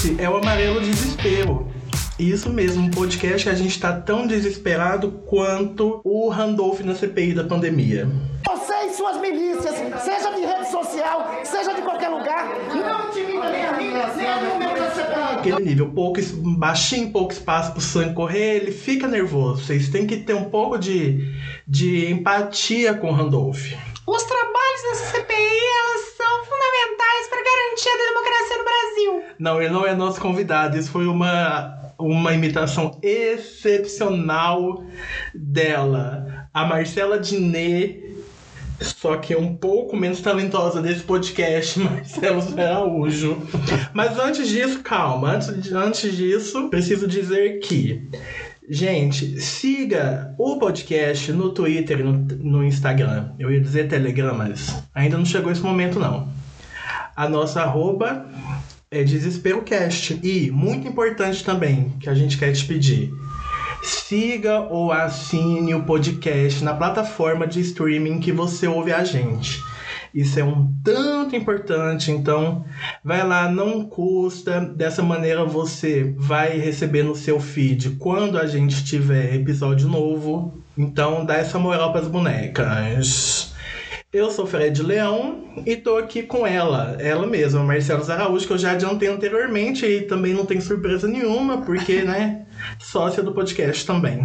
Esse é o Amarelo Desespero. Isso mesmo, um podcast que a gente tá tão desesperado quanto o Randolph na CPI da pandemia. Você e suas milícias, seja de rede social, seja de qualquer lugar, não intimida nem a mim, nem o meu CPI. Aquele nível, pouco, baixinho, pouco espaço pro sangue correr, ele fica nervoso. Vocês têm que ter um pouco de, de empatia com o Randolph. Os trabalhos dessa CPI, elas são fundamentais para garantir a democracia no Brasil. Não, ele não é nosso convidado. Isso foi uma, uma imitação excepcional dela. A Marcela Diné, só que é um pouco menos talentosa desse podcast, Marcelo Araújo. Mas antes disso, calma. Antes, antes disso, preciso dizer que. Gente, siga o podcast no Twitter no, no Instagram. Eu ia dizer Telegram, mas ainda não chegou esse momento, não. A nossa arroba é DesesperoCast. E, muito importante também, que a gente quer te pedir. Siga ou assine o podcast na plataforma de streaming que você ouve a gente. Isso é um tanto importante, então vai lá, não custa. Dessa maneira você vai receber no seu feed quando a gente tiver episódio novo. Então dá essa moral pras bonecas. Eu sou Fred Leão e tô aqui com ela, ela mesma, Marcelo Araújo, que eu já adiantei anteriormente e também não tem surpresa nenhuma, porque, né, sócia do podcast também.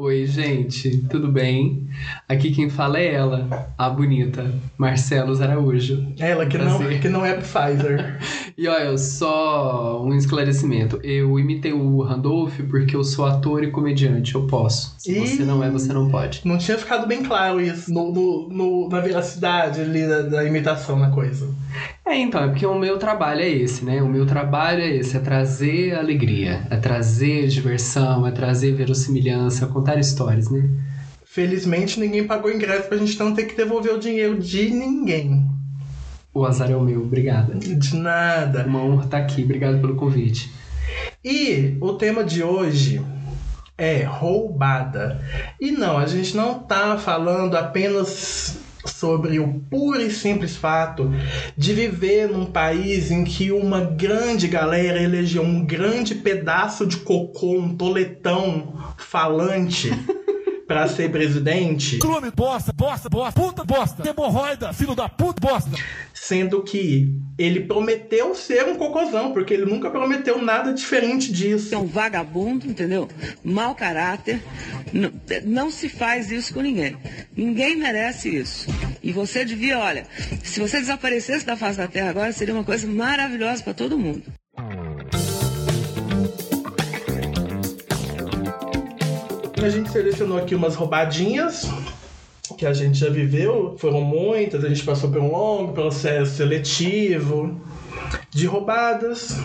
Oi, gente, tudo bem? Aqui quem fala é ela, a bonita Marcelo Araújo. Ela que não, que não é Pfizer. E olha, só um esclarecimento. Eu imitei o Randolph porque eu sou ator e comediante, eu posso. Se Ih. você não é, você não pode. Não tinha ficado bem claro isso no, no- no- na veracidade ali da, da imitação na coisa. É, então, é porque o meu trabalho é esse, né? O meu trabalho é esse, é trazer alegria, é trazer diversão, é trazer verossimilhança, é contar histórias, né? Felizmente ninguém pagou ingresso pra gente não ter que devolver o dinheiro de ninguém. O azar é o meu, obrigada. De nada. Uma honra estar aqui, obrigado pelo convite. E o tema de hoje é roubada. E não, a gente não tá falando apenas sobre o puro e simples fato de viver num país em que uma grande galera elegeu um grande pedaço de cocô, um toletão falante pra ser presidente. Clube, bosta, bosta, bosta, puta bosta, hemorroida, filho da puta, bosta. Sendo que ele prometeu ser um cocôzão, porque ele nunca prometeu nada diferente disso. é um vagabundo, entendeu? Mau caráter. Não, não se faz isso com ninguém. Ninguém merece isso. E você devia, olha, se você desaparecesse da face da terra agora, seria uma coisa maravilhosa para todo mundo. A gente selecionou aqui umas roubadinhas que a gente já viveu, foram muitas, a gente passou por um longo processo seletivo de roubadas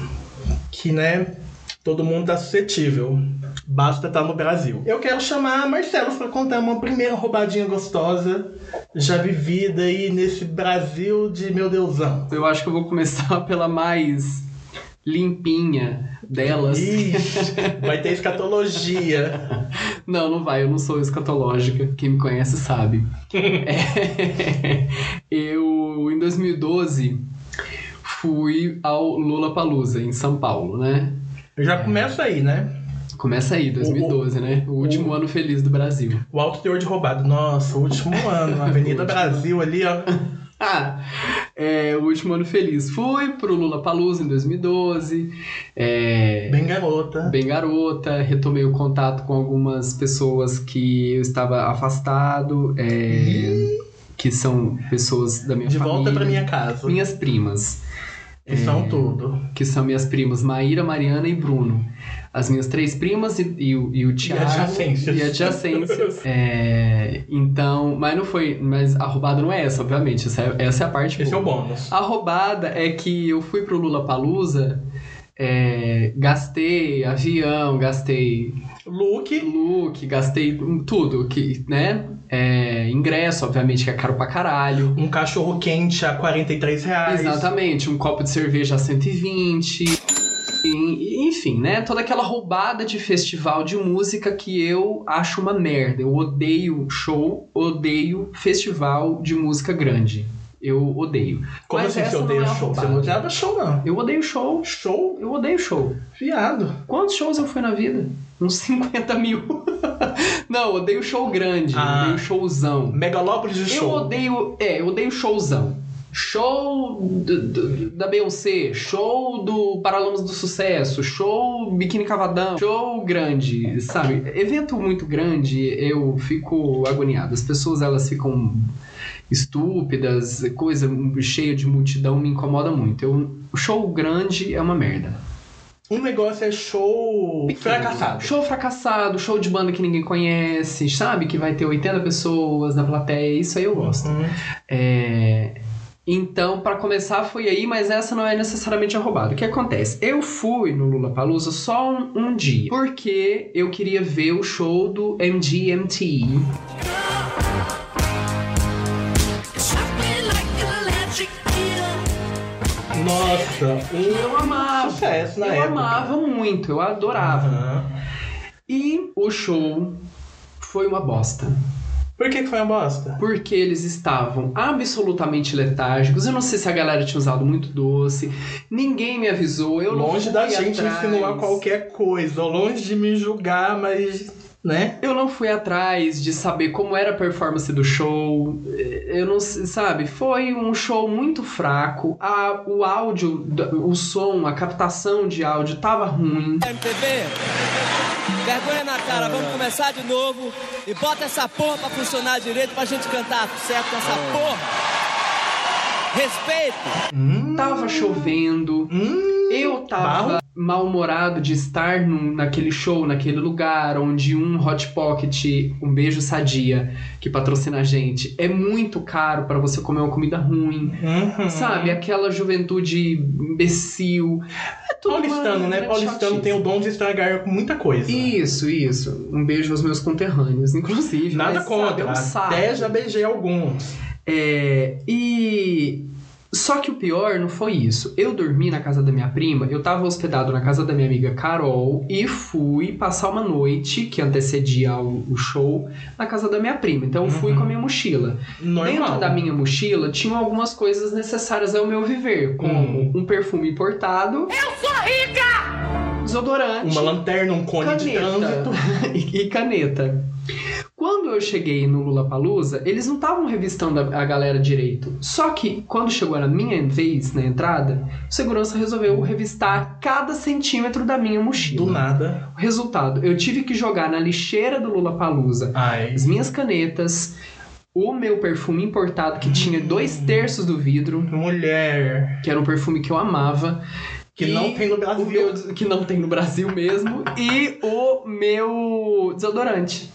que, né, todo mundo tá suscetível. Basta estar no Brasil. Eu quero chamar a Marcelo para contar uma primeira roubadinha gostosa já vivida aí nesse Brasil de meu Deusão. Eu acho que eu vou começar pela mais limpinha delas. Ixi, vai ter escatologia. Não, não vai, eu não sou escatológica. Quem me conhece sabe. É, eu, em 2012, fui ao Lula Palusa em São Paulo, né? Já começa aí, né? Começa aí, 2012, né? O último ano feliz do Brasil. O alto teor de roubado. Nossa, o último ano. Avenida Brasil ali, ó. Ah, é, o último ano feliz. Fui pro Lula Palusa em 2012. É, Bem garota. bem garota, retomei o contato com algumas pessoas que eu estava afastado, é, que são pessoas da minha De família. volta pra minha casa. Minhas primas, Que são tudo. que são minhas primas Maíra, Mariana e Bruno. As minhas três primas e, e e o Thiago. adjacências. E adjacências. É, então, mas não foi. Mas a roubada não é essa, obviamente. Essa é, essa é a parte Esse é boa. o bônus. A roubada é que eu fui pro Lula Palusa, gastei avião, gastei Look. look, gastei tudo, que, né? É, ingresso, obviamente, que é caro pra caralho. Um cachorro quente a 43 reais. Exatamente, um copo de cerveja a 120. E- Enfim, né? Toda aquela roubada de festival de música que eu acho uma merda. Eu odeio show, odeio festival de música grande. Eu odeio. Como Mas assim essa você odeia é show? Você roubada. não odiava show, não. Eu odeio show. Show? Eu odeio show. Viado. Quantos shows eu fui na vida? Uns 50 mil. não, eu odeio show grande. Ah. Eu odeio showzão. Megalópolis de Eu show. odeio. É, eu odeio showzão. Show do- do- da Beyoncé, show do Paralamas do Sucesso, show Biquíni Cavadão, show grande, sabe? Evento muito grande, eu fico agoniado. As pessoas elas ficam estúpidas, coisa cheia de multidão me incomoda muito. Eu, o show grande é uma merda. Um negócio é show fracassado. Show fracassado, show de banda que ninguém conhece, sabe? Que vai ter 80 pessoas na plateia, isso aí eu gosto. Hum. É, Então, pra começar, foi aí, mas essa não é necessariamente a roubada. O que acontece? Eu fui no Lula Palusa só um, um dia, porque eu queria ver o show do MGMT. Nossa, Eu amava. sucesso na eu época. amava muito, eu adorava. Aham. E o show foi uma bosta. Por que, que foi uma bosta? Porque eles estavam absolutamente letárgicos. Eu não sei se a galera tinha usado muito doce. Ninguém me avisou. Eu longe da gente atrás. insinuar qualquer coisa, longe de me julgar, mas, né? Eu não fui atrás de saber como era a performance do show. Eu não sei, sabe? Foi um show muito fraco. A, o áudio, o som, a captação de áudio tava ruim. MTV, vergonha na cara, vamos começar de novo e bota essa porra pra funcionar direito pra gente cantar certo essa porra. Respeito. Tava chovendo. Hum, Eu tava Barro? Mal-humorado de estar num- naquele show, naquele lugar onde um Hot Pocket, um beijo sadia, que patrocina a gente, é muito caro pra você comer uma comida ruim. uhum. Sabe? Aquela juventude imbecil. É tudo Paulistano, né? Paulistano tem o dom de estragar muita coisa. Isso, isso. Um beijo aos meus conterrâneos, inclusive. Nada mas, contra. Sabe, é um. Até já beijei alguns. É, e. Só que o pior não foi isso. Eu dormi na casa da minha prima, eu tava hospedado na casa da minha amiga Carol e fui passar uma noite que antecedia o, o show na casa da minha prima. Então eu fui Uhum. com a minha mochila. Normal. Dentro da minha mochila tinham algumas coisas necessárias ao meu viver, como Hum. um perfume importado. Eu sou rica! Desodorante. Uma lanterna, um cone de caneta trânsito. e e caneta. Quando eu cheguei no Lula Palusa, eles não estavam revistando a, galera direito. Só que quando chegou na minha vez na entrada, o segurança resolveu revistar cada centímetro da minha mochila. Do nada. O resultado, eu tive que jogar na lixeira do Lula Palusa as minhas canetas, o meu perfume importado que tinha dois terços do vidro, Mulher. que era um perfume que eu amava. Que E não tem no Brasil. meu, que não tem no Brasil mesmo, e o meu desodorante.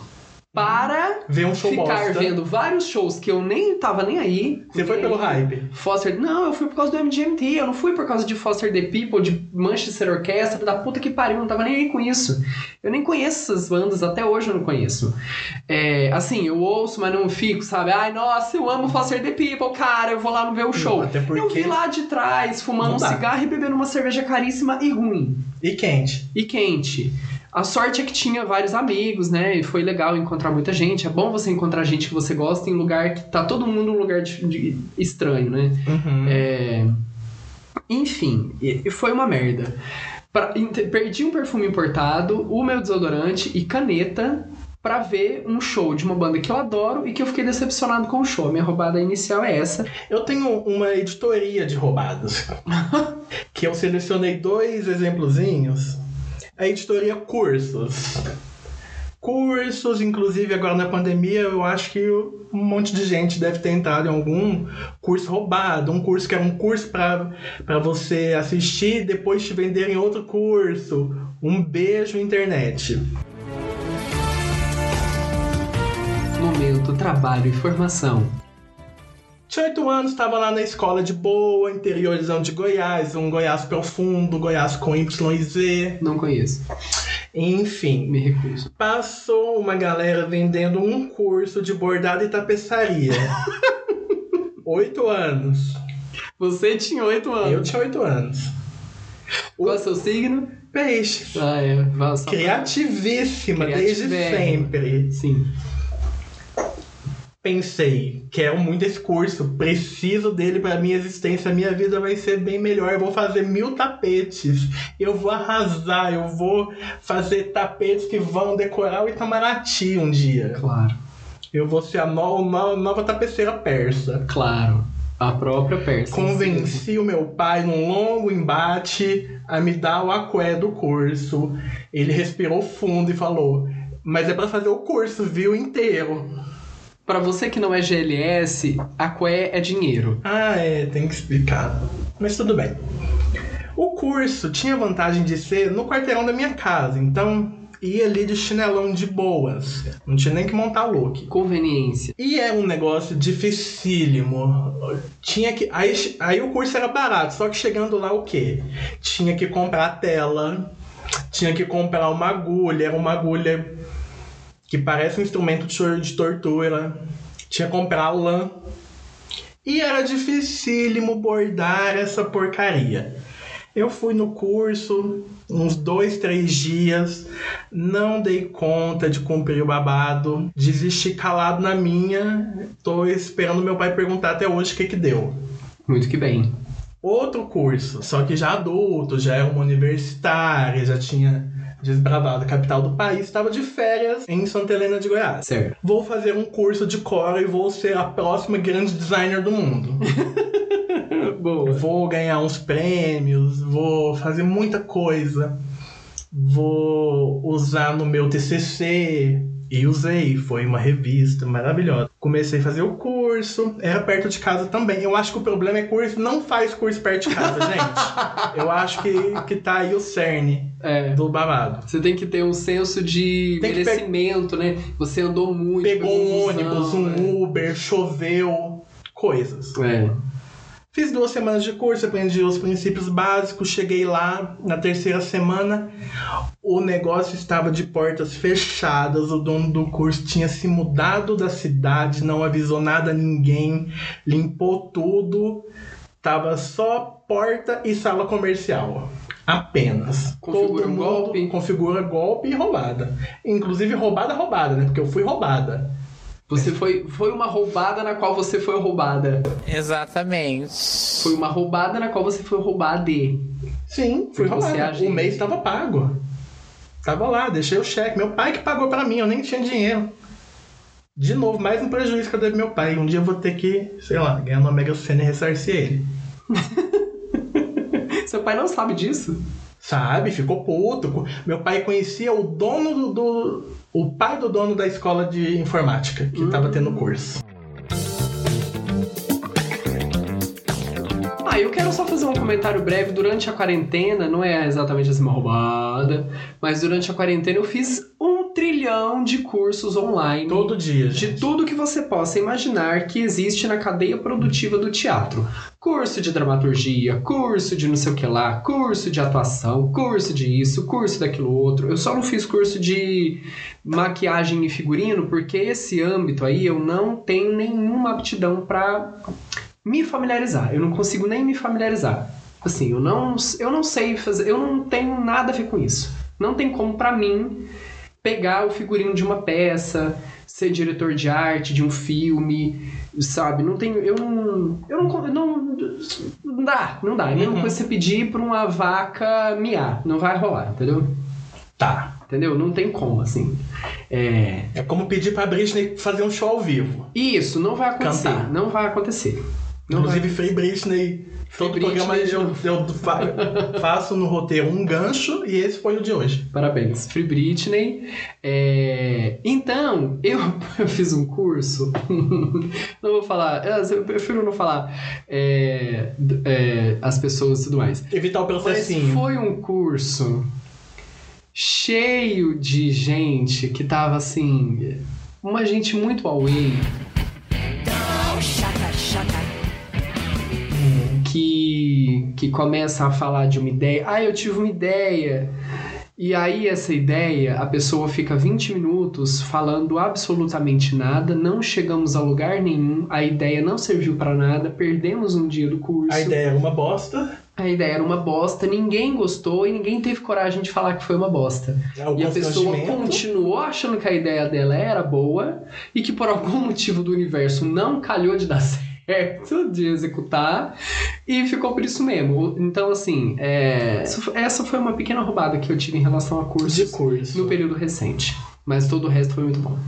Para Ver um show ficar bosta. vendo vários shows que eu nem tava nem aí. Você foi pelo hype. Foster. Não, eu fui por causa do MGMT. Eu não fui por causa de Foster the People, de Manchester Orchestra, da puta que pariu. Eu não tava nem aí com isso. Eu nem conheço essas bandas, até hoje eu não conheço. É, assim, eu ouço, mas não fico, sabe? Ai, nossa, eu amo Foster the People, cara, eu vou lá no ver o show. até porque- Eu vi lá de trás, fumando Não um cigarro e bebendo uma cerveja caríssima e ruim E quente. e quente. A sorte é que tinha vários amigos, né? E foi legal encontrar muita gente. É bom você encontrar gente que você gosta em lugar que tá todo mundo num lugar de- de- estranho, né? Uhum. É... Enfim, foi uma merda. Pra- perdi um perfume importado, o meu desodorante e caneta pra ver um show de uma banda que eu adoro e que eu fiquei decepcionado com o show. A minha roubada inicial é essa. Eu tenho uma editoria de roubadas. que eu selecionei dois exemplozinhos. A editoria Cursos. Cursos, inclusive agora na pandemia, eu acho que um monte de gente deve ter entrado em algum curso roubado. Um curso que era um curso para você assistir e depois te vender em outro curso. Um beijo, internet. Momento, trabalho e formação. Tinha oito anos, estava lá na escola de boa, interiorzão de Goiás, um Goiás profundo, Goiás com Y e Z, Não conheço. enfim. Me recuso. Passou uma galera vendendo um curso de bordado e tapeçaria. Oito anos. Você tinha oito anos. Eu tinha oito anos. Qual é o seu signo? Peixe. Ah, é. Só- Criativíssima desde sempre. Sim. Pensei, quero muito esse curso, preciso dele para minha existência, minha vida vai ser bem melhor. Eu vou fazer mil tapetes, eu vou arrasar, eu vou fazer tapetes que vão decorar o Itamaraty um dia. Claro, Eu vou ser a no- no- nova tapeceira persa. claro. A própria Pérsia. Convenci o meu pai num longo embate a me dar o aqué do curso. Ele respirou fundo e falou: Mas é pra fazer o curso, viu? Inteiro. Pra você que não é GLS, a Qué é dinheiro. Ah, é, tem que explicar. Mas tudo bem. O curso tinha vantagem de ser no quarteirão da minha casa, então ia ali de chinelão de boas. Não tinha nem que montar look. Conveniência. E é um negócio dificílimo. Tinha que. Aí, aí o curso era barato, só que chegando lá o quê? Tinha que comprar tela, tinha que comprar uma agulha, uma agulha que parece um instrumento de tor- de tortura. Tinha que comprar lã. E era dificílimo bordar essa porcaria. Eu fui no curso uns dois, três dias, não dei conta de cumprir o babado, desisti calado na minha, tô esperando meu pai perguntar até hoje o que que deu. Muito que bem. Outro curso, só que já adulto, já era uma universitária, já tinha desbravado capital do país, estava de férias em Santa Helena de Goiás. Certo. Vou fazer um curso de core e vou ser a próxima grande designer do mundo. Boa. Vou ganhar uns prêmios, vou fazer muita coisa. Vou usar no meu TCC. E usei, foi uma revista maravilhosa. Comecei a fazer o curso, era perto de casa também. Eu acho que o problema é curso, não faz curso perto de casa, gente. Eu acho que, que tá aí o cerne É. do babado. Você tem que ter um senso de Tem que pe- merecimento, né? Você andou muito. Pegou um ônibus, um né? Uber, choveu, coisas. É. Fiz duas semanas de curso, aprendi os princípios básicos, cheguei lá na terceira semana, o negócio estava de portas fechadas, o dono do curso tinha se mudado da cidade, não avisou nada a ninguém, limpou tudo, tava só porta e sala comercial. Apenas. Configura Todo mundo golpe. Configura golpe e roubada. Inclusive roubada, roubada, né? Porque eu fui roubada. Você foi, foi uma roubada na qual você foi roubada. Exatamente. Foi uma roubada na qual você foi roubada. Sim, fui roubado. agente. O mês estava pago. Tava lá, deixei o cheque. Meu pai que pagou pra mim, eu nem tinha dinheiro. De novo, mais um prejuízo que eu devo meu pai. Um dia eu vou ter que, sei lá, ganhar no Mega Sena e ressarcir ele. Seu pai não sabe disso? Sabe? Ficou puto. Meu pai conhecia o dono do. do- o pai do dono da escola de informática que tava tendo curso. Ah, eu quero só fazer um comentário breve. Durante a quarentena, não é exatamente assim uma roubada, mas durante a quarentena eu fiz um trilhão de cursos online. Todo dia. de gente. tudo que você possa imaginar que existe na cadeia produtiva do teatro. Curso de dramaturgia, curso de não sei o que lá, curso de atuação, curso de isso, curso daquilo outro. Eu só não fiz curso de maquiagem e figurino porque esse âmbito aí eu não tenho nenhuma aptidão para me familiarizar. Eu não consigo nem me familiarizar. Assim, eu não, eu não sei fazer, eu não tenho nada a ver com isso. Não tem como pra mim pegar o figurino de uma peça, ser diretor de arte de um filme, sabe? Não tenho, eu não, eu não, não, não dá, não dá. É a mesma Uhum. coisa você pedir pra uma vaca miar, não vai rolar, entendeu? Tá. Entendeu? Não tem como, assim. É, É como pedir pra Britney fazer um show ao vivo. isso não vai acontecer, Cantar. não vai acontecer. Não Inclusive, Free Britney. Todo Free programa Britney. eu, eu fa- faço no roteiro um gancho e esse foi o de hoje. Parabéns, Free Britney. É, Então, eu, eu fiz um curso. não vou falar, eu prefiro não falar é, é, as pessoas e tudo mais. Evitar o Mas processinho. foi um curso cheio de gente que tava assim. Uma gente muito away. Que, começa a falar de uma ideia. Ah, eu tive uma ideia. E aí, essa ideia, a pessoa fica 20 minutos falando absolutamente nada, não chegamos a lugar nenhum, a ideia não serviu pra nada, perdemos um dia do curso. A ideia era uma bosta. A ideia era uma bosta, ninguém gostou e ninguém teve coragem de falar que foi uma bosta. É E a pessoa continuou achando que a ideia dela era boa e que por algum motivo do universo não calhou de dar certo, de executar, e ficou por isso mesmo. Então, assim, é, essa foi uma pequena roubada que eu tive em relação a cursos de curso. no período recente. Mas todo o resto foi muito bom.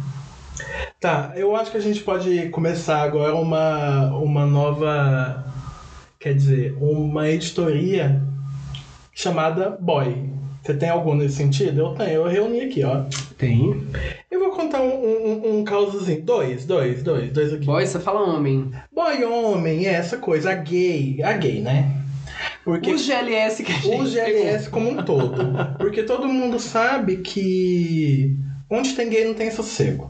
Tá, eu acho que a gente pode começar agora uma, uma nova. Quer dizer, uma editoria chamada Boy. Você tem algum nesse sentido? Eu tenho, eu reuni aqui, ó. Tem. Eu vou contar um, um, um causozinho. Dois, dois, dois, dois aqui. Boy, você fala homem. Boy homem, é essa coisa, a gay. A gay, né? Porque Os GLS que a gente o GLS como um todo. Porque todo mundo sabe que onde tem gay não tem sossego.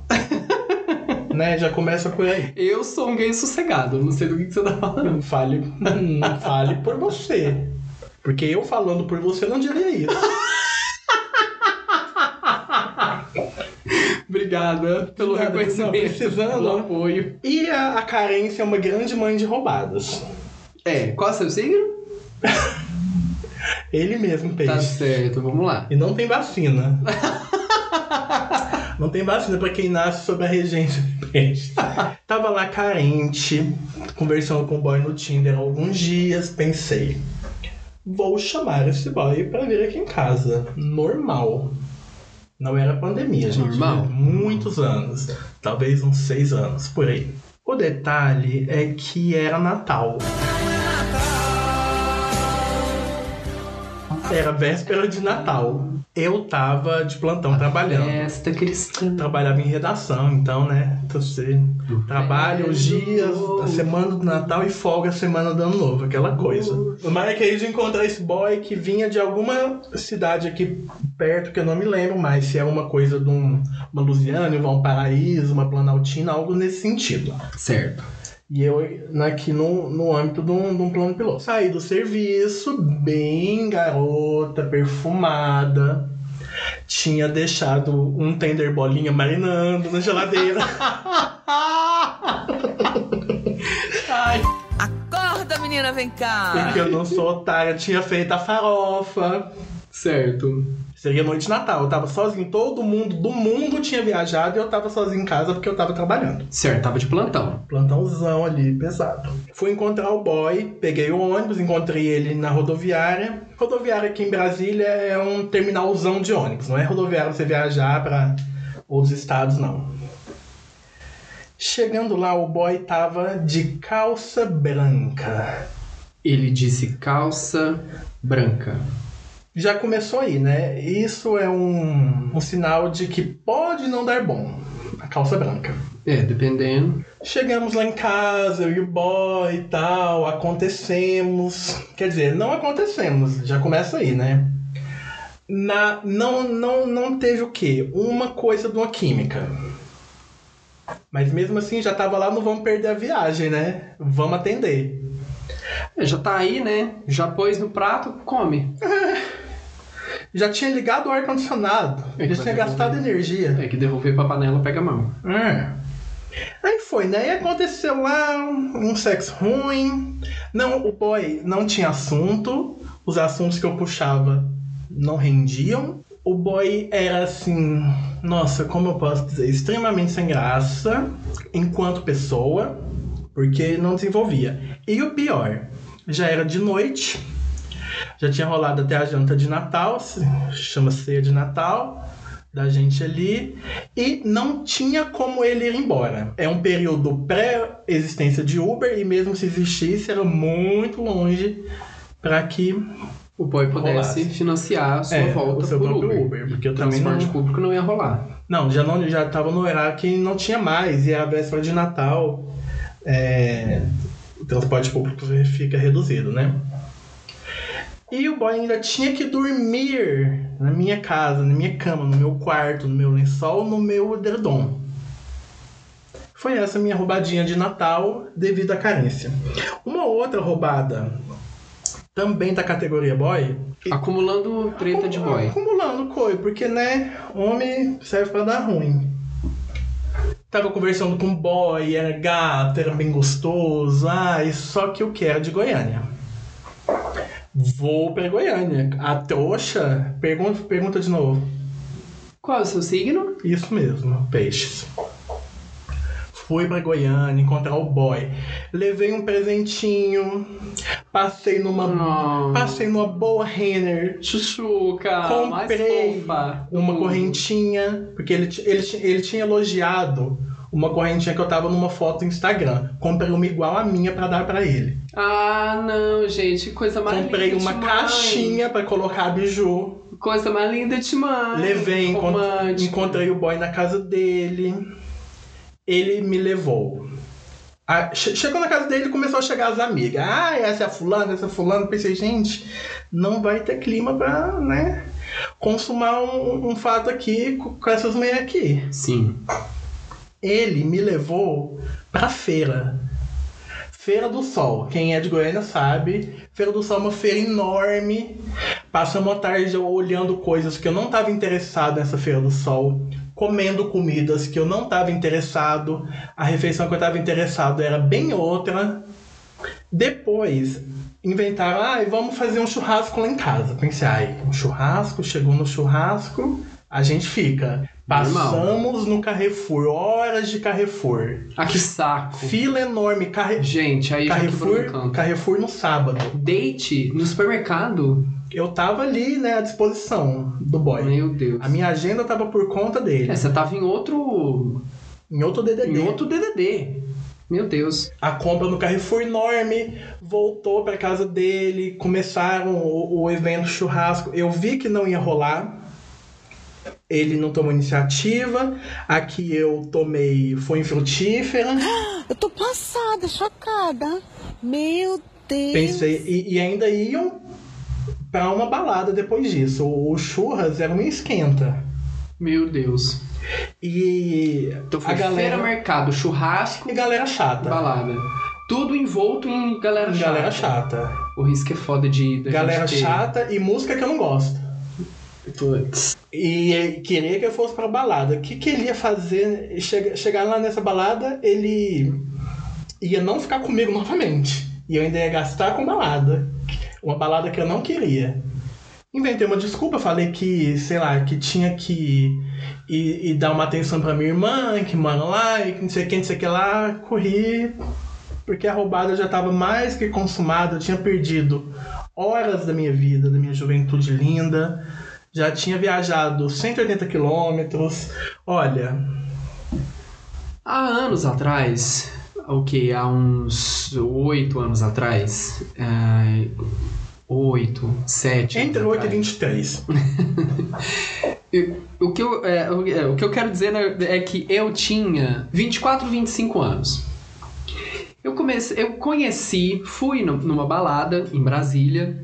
né? Já começa por aí. Eu sou um gay sossegado, não sei do que, que você tá falando. Fale, fale por você. Porque eu falando por você não diria isso. Obrigada pelo Nada, reconhecimento, não, precisando. pelo apoio. E a, a carência é uma grande mãe de roubadas. É, qual é o seu signo? Ele mesmo, peixe. Tá certo, vamos lá. E não tem vacina. não tem vacina pra quem nasce sob a regência de peixe. Tava lá carente, conversando com o boy no Tinder há alguns dias, pensei. Vou chamar esse boy pra vir aqui em casa. Normal. Não era pandemia, gente. Normal? Muitos anos. Talvez uns seis anos, por aí. O detalhe é que era Natal. Era véspera de Natal. Eu tava de plantão trabalhando. Festa cristã. Trabalhava em redação, então, né? Você trabalha os dias, a semana do Natal e folga a semana do Ano Novo, aquela coisa. Mas é que aí de encontrar esse boy que vinha de alguma cidade aqui perto, que eu não me lembro mais, se é uma coisa de um, uma Lusiana, um Paraíso, uma Planaltina, algo nesse sentido. Certo. E eu aqui no, no âmbito de um, de um plano piloto. Saí do serviço, bem garota, perfumada. Tinha deixado um tender bolinha marinando na geladeira. Ai, Acorda, menina, vem cá. porque eu não sou otária. Tinha feito a farofa. certo. Seria noite de Natal. Eu tava sozinho. Todo mundo do mundo tinha viajado e eu tava sozinho em casa porque eu tava trabalhando. Certo, tava de plantão. Plantãozão ali, pesado. Fui encontrar o boy, peguei o ônibus, encontrei ele na rodoviária. Rodoviária aqui em Brasília é um terminalzão de ônibus, não é rodoviária você viajar pra outros estados, não. Chegando lá, o boy tava de calça branca. Ele disse calça branca. Já começou aí, né? Isso é um, um sinal de que pode não dar bom. A calça branca. É, dependendo. Chegamos lá em casa, eu e o boy e tal, acontecemos. Quer dizer, não acontecemos, já começa aí, né? Na, não, não, não teve o quê? Uma coisa de uma química. Mas mesmo assim, já tava lá, não vamos perder a viagem, né? Vamos atender. É, já tá aí, né? Já pôs no prato, come. Já tinha ligado o ar-condicionado, É já tinha gastado energia. É que devolver pra panela pega a mão. É. Aí foi, né? E aconteceu lá um sexo ruim. Não, o boy não tinha assunto. Os assuntos que eu puxava não rendiam. O boy era assim, nossa, como eu posso dizer, extremamente sem graça enquanto pessoa, porque não desenvolvia. E o pior, já era de noite, já tinha rolado até a janta de Natal, chama ceia de Natal, da gente ali, e não tinha como ele ir embora. É um período pré-existência de Uber, e mesmo se existisse, era muito longe para que O boy pudesse Rolasse. financiar a sua É, volta o seu por Uber. Uber, porque eu o também transporte não- público não ia rolar. Não, já não já tava no horário que não tinha mais, e a véspera de Natal é, o transporte público fica reduzido, né? E o boy ainda tinha que dormir na minha casa, na minha cama, no meu quarto, no meu lençol, no meu edredom. Foi essa minha roubadinha de Natal devido à carência. Uma outra roubada, também da categoria boy, Acumulando treta de boy. Acumulando coi, porque, né, homem serve pra dar ruim. Tava conversando com um boy, era gato, era bem gostoso, ai, só que eu quero de Goiânia. Vou pra Goiânia. A trouxa, pergunta, pergunta de novo. Qual é o seu signo? Isso mesmo, peixes. Fui pra Goiânia encontrar o boy. Levei um presentinho. Passei numa. Não. Passei numa boa Renner. Chuchuca, Comprei mais uma Hum. correntinha. Porque ele, ele, ele tinha elogiado uma correntinha que eu tava numa foto no Instagram. Comprei uma igual a minha pra dar pra ele. Ah, não, gente, que coisa mais Comprei linda uma caixinha pra colocar biju. Coisa mais linda de mãe. Levei, encont- encontrei o boy na casa dele. Ele me levou. Ah, che- chegou na casa dele e começou a chegar as amigas. Ah, essa é a fulana, essa é a fulana. Pensei, gente, não vai ter clima pra, né, consumar um, um fato aqui com com essas mulheres aqui. Sim. Ele me levou pra feira. Feira do Sol. Quem é de Goiânia sabe. Feira do Sol é uma feira enorme. Passamos a tarde olhando coisas que eu não estava interessado nessa Feira do Sol. Comendo comidas que eu não estava interessado. A refeição que eu estava interessado era bem outra. Depois inventaram, ah, vamos fazer um churrasco lá em casa. Pensei, ai, um churrasco, chegou no churrasco, a gente fica. Normal. Passamos no Carrefour, horas de Carrefour. Ah, que saco. Fila enorme, Carre... Gente, aí já Carrefour, encanto. Carrefour no sábado. Date no supermercado? Eu tava ali, né, à disposição do boy. Meu Deus. A minha agenda tava por conta dele. É, você tava em outro. Em outro DDD. Em outro DDD. Meu Deus. A compra no Carrefour enorme, voltou pra casa dele, começaram o, o evento churrasco. Eu vi que não ia rolar. Ele não tomou iniciativa. A que eu tomei foi infrutífera. Eu tô passada, chocada. Meu Deus. Pensei, e, e ainda iam pra uma balada depois disso. O, o churras era um esquenta. Meu Deus. E Então foi a galera, feira, mercado, churrasco, e galera chata. balada. Tudo envolto em galera chata. Galera chata. O risco é foda de. da Galera gente ter. chata e música que eu não gosto. Putz. E queria que eu fosse pra balada. O que, que ele ia fazer? Chega, chegar lá nessa balada, ele ia não ficar comigo novamente. E eu ainda ia gastar com balada. Uma balada que eu não queria. Inventei uma desculpa, falei que, sei lá, que tinha que ir, ir dar uma atenção pra minha irmã, que mora lá, e que não sei o que, não sei o que lá. Corri, porque a roubada já estava mais que consumada, eu tinha perdido horas da minha vida, da minha juventude linda. Já tinha viajado 180 quilômetros. Olha, Há anos atrás, o que? Há uns oito anos atrás. é, Oito, sete. entre 8 e atrás. 23. Eu- O que, eu, é, o- é, o que eu quero dizer né, é que eu tinha 24, 25 anos. Eu, comecei, eu conheci, fui numa balada em Brasília,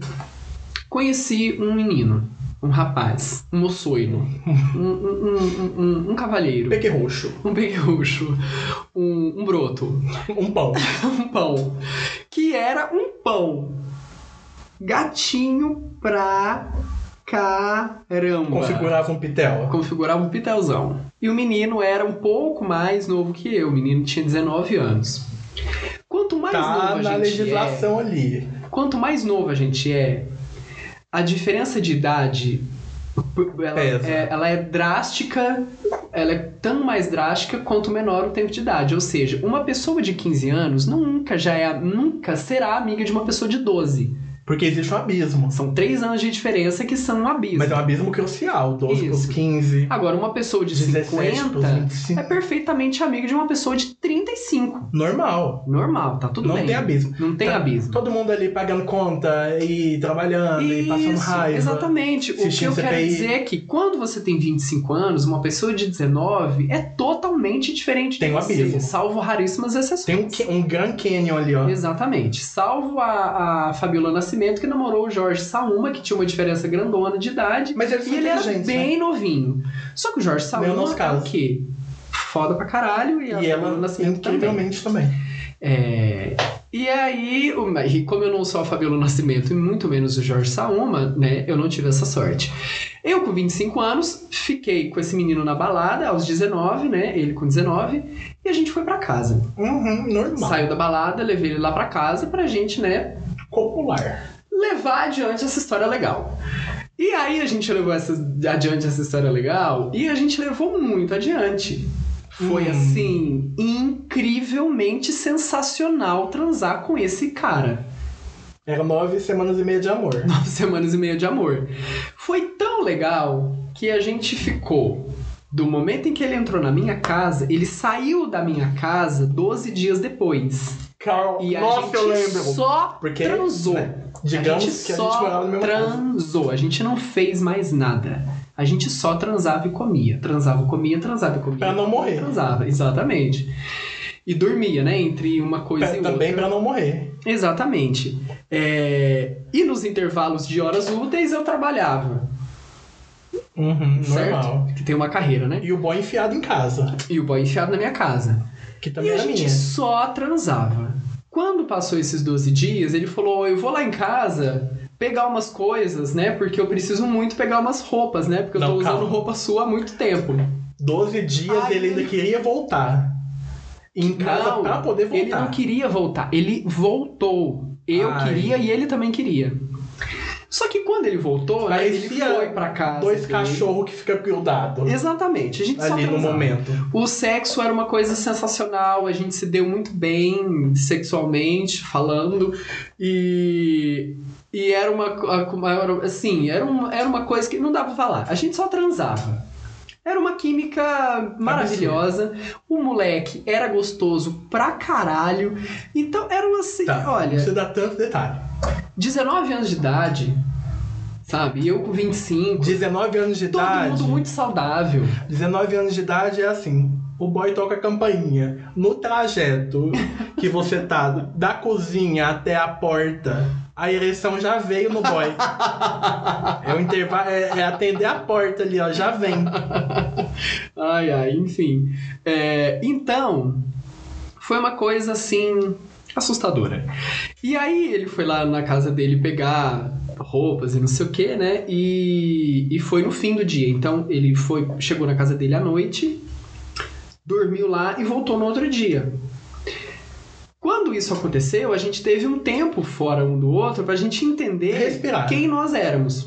conheci um menino, um rapaz, um moçoilo, um, um, um, um, um cavalheiro, roxo. um peguerucho, um, um broto, Um pão. um pão, que era um pão gatinho pra caramba Configurava um pitel. configurava um pitelzão. E o menino era um pouco mais novo que eu. O menino tinha 19 anos. Quanto mais novo Tá a na gente legislação ali. é, quanto mais novo a gente é, a diferença de idade ela é, ela é drástica, ela é tão mais drástica quanto menor o tempo de idade. Ou seja, uma pessoa de 15 anos nunca já é, nunca será amiga de uma pessoa de 12. Porque existe um abismo. São três anos de diferença que são um abismo. Mas é um abismo crucial. 12 Isso. pros 15. Agora, uma pessoa de 17 50 pros 25. é perfeitamente amiga de uma pessoa de 35. Normal. Normal, tá tudo não bem. tem abismo. Não tem Tá abismo. Todo mundo ali pagando conta e trabalhando e passando Isso, raiva. Exatamente. O que eu quero CPI. dizer é que quando você tem 25 anos, uma pessoa de 19 é totalmente diferente Tem de um você, abismo. salvo raríssimas exceções. Tem um, um Grand Canyon ali, ó. Exatamente. Salvo a, a Fabiola Nascimento, que namorou o Jorge Sauma, que tinha uma diferença grandona de idade. Mas eles são E ele era bem novinho. Só que o Jorge Sauma Meu nosso é o quê? Foda pra caralho. E, a E Fabiola ela, Nascimento também. incrivelmente também. É, E aí, como eu não sou a Fabiola Nascimento e muito menos o Jorge Sauma, né, eu não tive essa sorte. Eu, com 25 anos, fiquei com esse menino na balada, aos 19, né, ele com 19, e a gente foi pra casa. Uhum, normal. Saiu da balada, levei ele lá pra casa pra gente, né, Popular. levar adiante essa história legal. E aí a gente levou essa, adiante essa história legal e a gente levou muito adiante. Foi Hum. assim, incrivelmente sensacional transar com esse cara. Eram nove semanas e meia de amor. Nove semanas e meia de amor. Foi tão legal que a gente ficou. Do momento em que ele entrou na minha casa, ele saiu da minha casa 12 dias depois. Carl, E a nossa, gente eu lembro. só Porque, transou. né, digamos a gente que a só gente morava no mesmo transou. A gente não fez mais nada. A gente só transava e comia. Transava, comia, transava e comia. Pra não morrer. Transava, exatamente. E dormia, né? Entre uma coisa Pra- e também outra. pra não morrer. Exatamente. É, E nos intervalos de horas úteis eu trabalhava. Uhum, certo? normal. Que tem uma carreira, né? E o boy enfiado em casa. E o boy enfiado na minha casa. Que E também a era gente minha. só transava. Quando passou esses 12 dias, ele falou: Eu vou lá em casa pegar umas coisas, né? Porque eu preciso muito pegar umas roupas, né? Porque eu tô Não, usando calma. roupa sua há muito tempo. 12 dias Ai, ele ainda queria voltar. Em casa Não, pra poder voltar. Ele não queria voltar, ele voltou. Eu Ai. queria e ele também queria. Só que quando ele voltou, né, ele foi pra casa. Dois cachorros que fica grudado Exatamente, a gente só ali no transava. momento. O sexo era uma coisa sensacional, a gente se deu muito bem sexualmente falando e e era uma, era- assim, era uma, era uma coisa que não dá pra falar. A gente só transava. Era uma química maravilhosa. O moleque era gostoso pra caralho. Então era uma assim, Tá, olha, precisa dar tanto detalhe. 19 anos de idade, sabe? E eu com 25. 19 anos de Todo idade. mundo muito saudável. 19 anos de idade é assim. O boy toca a campainha. No trajeto que você tá da cozinha até a porta, a ereção já veio no boy. É o intervalo, é, é atender a porta ali, ó, já vem. Ai, ai, enfim. É, então, foi uma coisa assim assustadora. E aí ele foi lá na casa dele pegar roupas e não sei o que, né? E, e foi no fim do dia. Então ele foi, chegou na casa dele à noite, dormiu lá e voltou no outro dia. Quando isso aconteceu, a gente teve um tempo fora um do outro pra gente entender Respirar. quem nós éramos.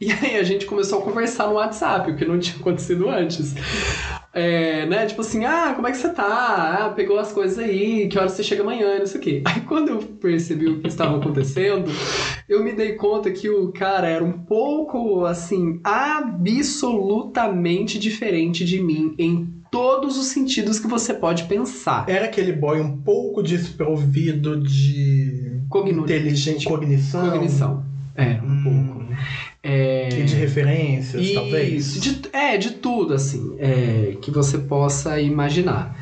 E aí a gente começou a conversar no WhatsApp, o que não tinha acontecido antes. É, né? Tipo assim, ah, como é que você tá? Ah, pegou as coisas aí, que horas você chega amanhã, não sei o quê. Aí quando eu percebi o que estava acontecendo, eu me dei conta que o cara era um pouco, assim, absolutamente diferente de mim em todos os sentidos que você pode pensar. Era aquele boy um pouco desprovido de Cognu- inteligente cognição. Cognição. É, um pouco. É... E de referências, talvez. Isso, de, é, de tudo, assim, é, que você possa imaginar.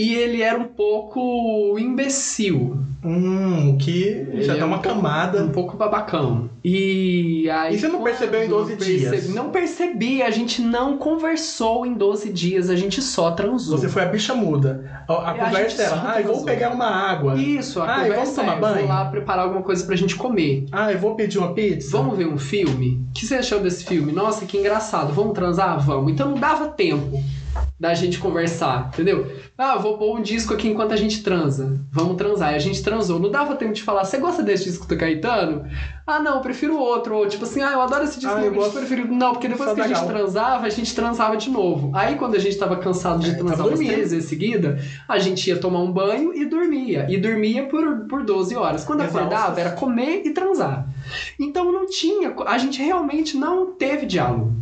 E ele era um pouco imbecil. Hum, o que Ele já é dá uma um pouco- camada. Um pouco babacão. E aí. E você não percebeu em quando 12 eu percebi- dias? Não percebi, a gente não conversou em 12 dias, a gente só transou. Você foi a bicha muda. A, a conversa era, ah, eu vou pegar uma água. Isso, a Ah, conversa vamos tomar é, banho? vou lá preparar alguma coisa pra gente comer. Ah, eu vou pedir uma pizza. Vamos ver um filme? O que você achou desse filme? Nossa, que engraçado. Vamos transar? Vamos. Então não dava tempo da gente conversar, entendeu? Ah, vou pôr um disco aqui enquanto a gente transa. Vamos transar. E a gente transou. Não dava tempo de falar, você gosta desse disco do Caetano? Ah, não, eu prefiro outro. Ou tipo assim, ah, eu adoro esse disco, Ah, meu gosto preferido. Não, porque depois só que a gente transava, a gente transava de novo. Aí quando a gente tava cansado de É, transar tava umas três vezes seguida, a gente ia tomar um banho e dormia. E dormia por, por 12 horas. Quando Exaustos. acordava, era comer e transar. Então não tinha, a gente realmente não teve diálogo.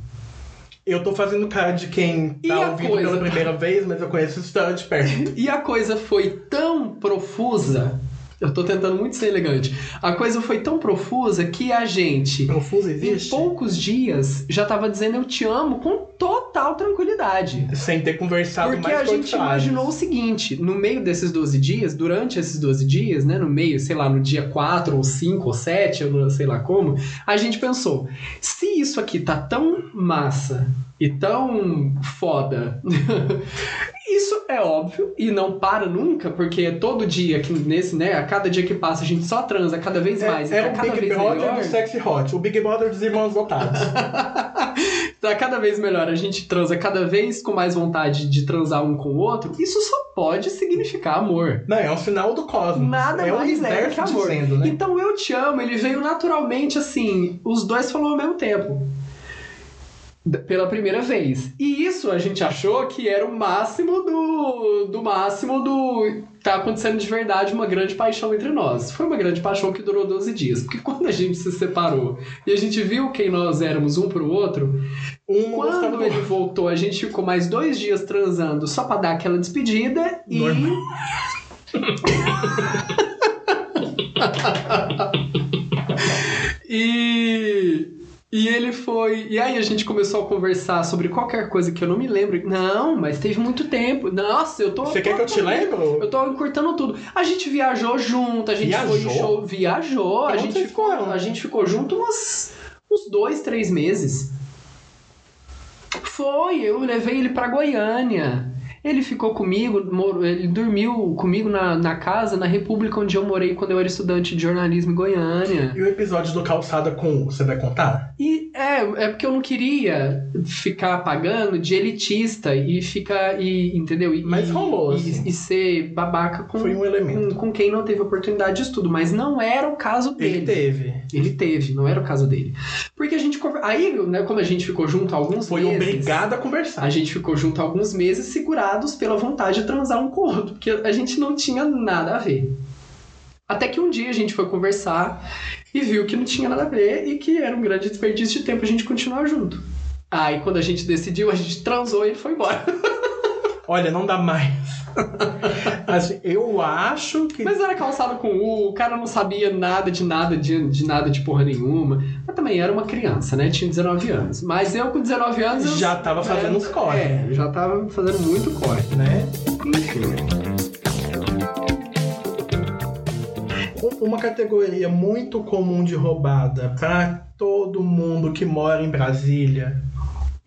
Eu tô fazendo cara de quem E tá a ouvindo coisa? pela primeira vez, mas eu conheço essa história de perto. E a coisa foi tão profusa. Eu tô tentando muito ser elegante. A coisa foi tão profusa que a gente, Profuso em existe? poucos dias, já tava dizendo eu te amo com total tranquilidade. Sem ter conversado Porque mais a gente imaginou o seguinte: no meio desses 12 dias, durante esses 12 dias, né? No meio, sei lá, no dia 4 ou 5 ou 7, eu não sei lá como, a gente pensou: se isso aqui tá tão massa e tão foda. Isso é óbvio e não para nunca, porque todo dia que nesse, né, a cada dia que passa a gente só transa cada vez mais É, e é tá o cada Big vez Brother melhor. do Sexy Hot, o Big Brother dos irmãos votados. tá cada vez melhor, a gente transa cada vez com mais vontade de transar um com o outro, isso só pode significar amor. Não, é um sinal do cosmos. Nada é o mais é universo que amor. dizendo, né? Então eu te amo, ele veio naturalmente assim, os dois falaram ao mesmo tempo. Pela primeira vez. E isso a gente achou que era o máximo do. do máximo do. Tá acontecendo de verdade uma grande paixão entre nós. Foi uma grande paixão que durou 12 dias. Porque quando a gente se separou e a gente viu quem nós éramos um pro outro, Um quando do ele voltou, a gente ficou mais dois dias transando só pra dar aquela despedida e. E. E ele foi. E aí a gente começou a conversar sobre qualquer coisa que eu não me lembro. Não, mas teve muito tempo. Nossa, eu tô. Você quer que eu te tô- lembre? Eu tô encurtando tudo. A gente viajou junto, a gente foi Viajou? show. Viajou. A gente, ficou, a gente ficou junto uns, uns dois, três meses. Foi, eu levei ele pra Goiânia. Ele ficou comigo, ele dormiu comigo na, na casa, na república onde eu morei quando eu era estudante de jornalismo em Goiânia. E o episódio do Calçada com você vai contar? E é, é porque eu não queria ficar pagando de elitista e ficar, e, entendeu? E, Mas e- rolou, e, assim. e ser babaca com, Foi um elemento. com, com quem não teve oportunidade de estudo. Mas não era o caso dele. Ele teve. Ele teve, não era o caso dele. Porque a gente. Aí, né, como a gente ficou junto há alguns Foi meses. obrigado a conversar. A gente ficou junto há alguns meses pela vontade de transar um com o outro, porque a gente não tinha nada a ver. Até que um dia a gente foi conversar e viu que não tinha nada a ver e que era um grande desperdício de tempo a gente continuar junto. Aí quando a gente decidiu, a gente transou e foi embora. Olha, não dá mais. Assim, eu acho que. Mas era calçado com U, o cara não sabia nada de nada, de, de nada de porra nenhuma. Mas também era uma criança, né? Tinha 19 anos. Mas eu com 19 anos. eu- Já tava fazendo é, uns corre. É, já tava fazendo muito corre. né? Enfim. Um- Uma categoria muito comum de roubada para todo mundo que mora em Brasília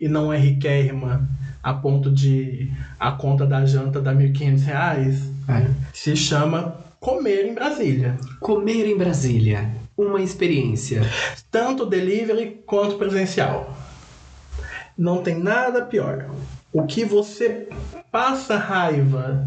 e não é riquérrima a ponto de a conta da janta dar 1.500 reais É. se chama comer em Brasília. Comer em Brasília. Uma experiência. Tanto delivery quanto presencial. Não tem nada pior. O que você passa raiva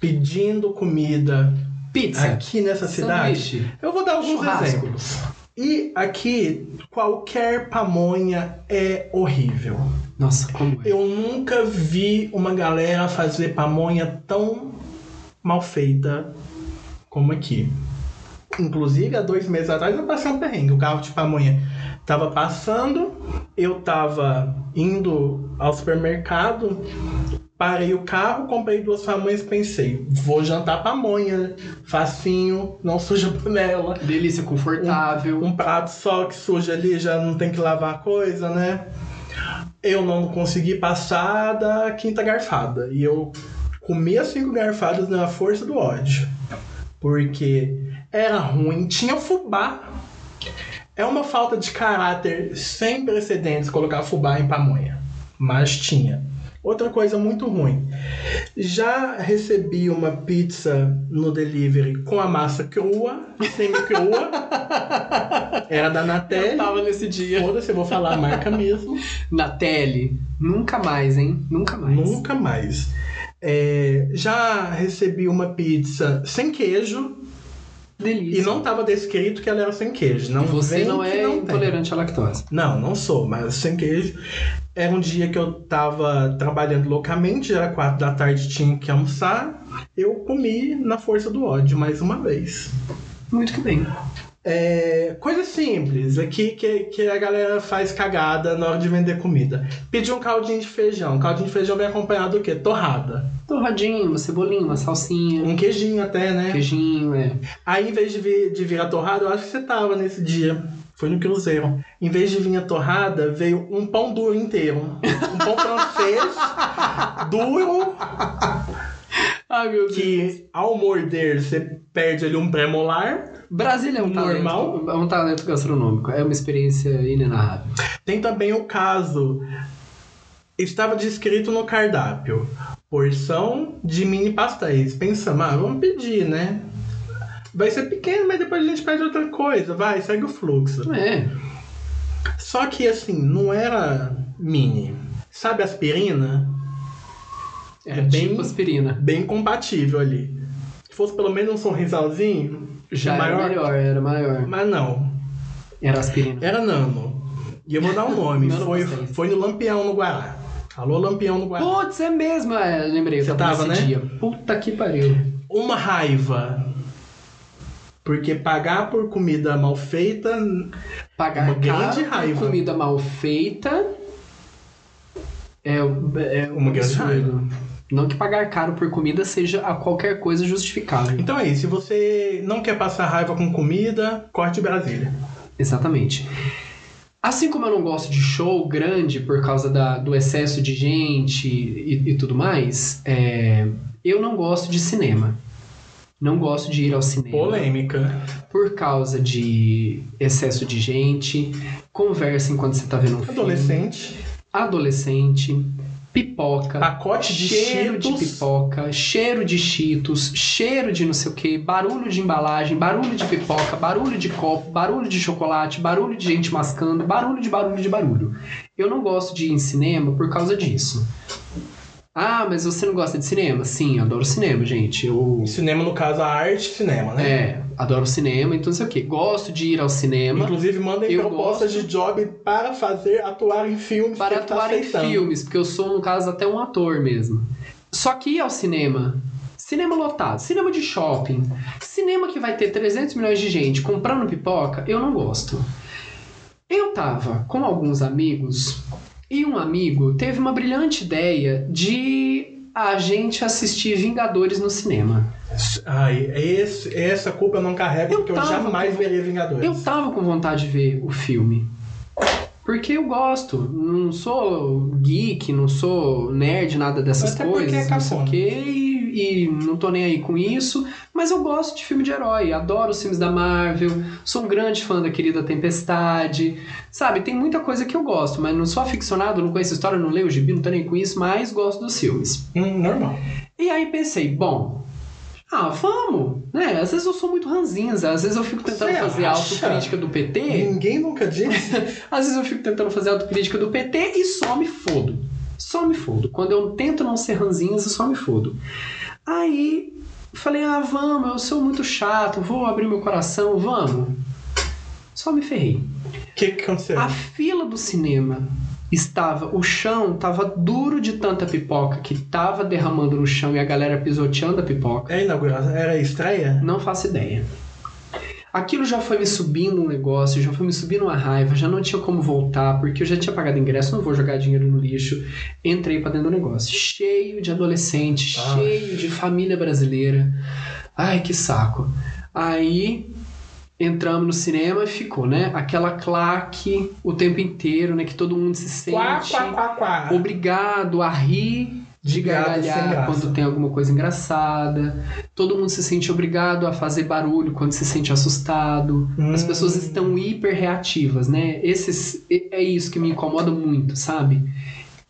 pedindo comida Pizza. aqui nessa cidade. Sanduíche. Eu vou dar alguns Churrasco. exemplos. E aqui, qualquer pamonha é horrível. Nossa, como é? Eu nunca vi uma galera fazer pamonha tão mal feita como aqui. Inclusive, há dois meses atrás eu passei um perrengue. O carro de pamonha tava passando, eu tava indo ao supermercado, parei o carro, comprei duas pamonhas e pensei, vou jantar pamonha, facinho, não suja a panela. Delícia confortável. Um prato só que suja ali, já não tem que lavar a coisa, né? Eu não consegui passar da quinta garfada. E eu comi as cinco garfadas na força do ódio. Porque era ruim, tinha fubá. É uma falta de caráter sem precedentes colocar fubá em pamonha. Mas tinha. Outra coisa muito ruim. Já recebi uma pizza no delivery com a massa crua, semi-crua. Era da Eu Natel. tava nesse dia. Foda-se, eu vou falar a marca mesmo. Na tele. Nunca mais, hein? Nunca mais. Nunca mais. É, já recebi uma pizza sem queijo Delícia. e não tava descrito que ela era sem queijo. Não Você não é não tem. intolerante à lactose. Não, não sou, mas sem queijo. Era um dia que eu tava trabalhando loucamente, era quatro da tarde, tinha que almoçar. Eu comi na força do ódio mais uma vez. Muito que bem. É, coisa simples, aqui que, que a galera faz cagada na hora de vender comida. Pedir um caldinho de feijão. Caldinho de feijão vem acompanhado do quê? Torrada. Torradinho, uma cebolinha, uma salsinha, Um queijinho até, né? queijinho, é. Aí, em vez de vir, de vir a torrada, eu acho que você tava nesse dia. Foi no Cruzeiro. Em vez de vir a torrada, veio um pão duro inteiro. Um pão francês duro Ai, meu Deus. que, ao morder, você perde ali um pré-molar. Brasília é um Normal. talento, é um talento gastronômico. É uma experiência inenarrável. Tem também o caso. Estava descrito no cardápio. Porção de mini pastéis. Pensamos, ah, vamos pedir, né? Vai ser pequeno, mas depois a gente pede outra coisa. Vai, segue o fluxo. É. Só que assim, não era mini. Sabe aspirina? É, bem- tipo aspirina. Bem compatível ali. Se fosse pelo menos um sorrisalzinho, Já maior, era melhor, era maior. Mas não. Era aspirina. Era Nano. E eu vou dar um nome. Foi, foi no Lampião no Guará. Alô, Lampião no Guará. Putz, é mesmo, é, lembrei. Você tava né? dia. Puta que pariu. Uma raiva. Porque pagar por comida mal feita. Pagar Uma grande caro por raiva. comida mal feita é, é Uma grande raiva. Não que pagar caro por comida seja a qualquer coisa justificável. Então é isso. Se você não quer passar raiva com comida, corte Brasília. Exatamente. Assim como eu não gosto de show grande por causa da- do excesso de gente e, e tudo mais, é, eu não gosto de cinema. Não gosto de ir ao cinema. Polêmica. Por causa de excesso de gente, conversa enquanto você tá vendo um filme. Adolescente. Pipoca. Pacote de cheiro de Cheetos. pipoca, cheiro de cheetos, cheiro de não sei o que, barulho de embalagem, barulho de pipoca, barulho de copo, barulho de chocolate, barulho de gente mascando, barulho de barulho de barulho. Eu não gosto de ir em cinema por causa disso. Ah, mas você não gosta de cinema? Sim, eu adoro cinema, gente. Eu Cinema, no caso, a arte cinema, né? é, adoro cinema, então não sei o que. Gosto de ir ao cinema Inclusive, mandem Eu propostas gosto. de job para fazer atuar em filmes. para tá atuar em aceitando. filmes, porque eu sou, no caso, até um ator mesmo. Só que ir ao cinema, cinema lotado, cinema de shopping, cinema que vai ter 300 milhões de gente comprando pipoca, eu não gosto. Eu tava com alguns amigos e um amigo teve uma brilhante ideia de a gente assistir Vingadores no cinema. Ai, esse, essa culpa eu não carrego, Eu porque eu jamais com- veria Vingadores. Eu tava com vontade de ver o filme. Porque eu gosto. Não sou geek, não sou nerd, nada dessas Até porque coisas. é não sei o quê. E, não tô nem aí com isso. Mas eu gosto de filme de herói. Adoro os filmes da Marvel. Sou um grande fã da querida Tempestade. Sabe, tem muita coisa que eu gosto. Mas não sou aficionado, não conheço história, não leio o gibi, não tô nem com isso. Mas gosto dos filmes. Hum, normal. E aí pensei, bom, ah, vamos, né? Às vezes eu sou muito ranzinza, às vezes eu fico tentando Você fazer acha? autocrítica do PT, Ninguém nunca disse. às vezes eu fico tentando fazer autocrítica do PT e só me fodo. Só me fodo. Quando eu tento não ser ranzinza, só me fodo. Aí falei, ah, vamos, eu sou muito chato, vou abrir meu coração, vamos. Só me ferrei. O que, que aconteceu? A fila do cinema estava, o chão estava duro de tanta pipoca que estava derramando no chão e a galera pisoteando a pipoca. É inauguração? Era estreia? Não faço ideia. Aquilo já foi me subindo um negócio, já foi me subindo uma raiva, já não tinha como voltar, porque eu já tinha pagado ingresso, não vou jogar dinheiro no lixo. Entrei pra dentro do negócio, cheio de adolescente, Ah. cheio de família brasileira. Ai, que saco. Aí entramos no cinema e ficou, né? Aquela claque o tempo inteiro, né? Que todo mundo se sente Quá, quá, quá, quá. obrigado a rir de gargalhar quando tem alguma coisa engraçada. Todo mundo se sente obrigado a fazer barulho quando se sente assustado. As Hum. pessoas estão hiper reativas, né? Esses, é isso que me incomoda muito, sabe?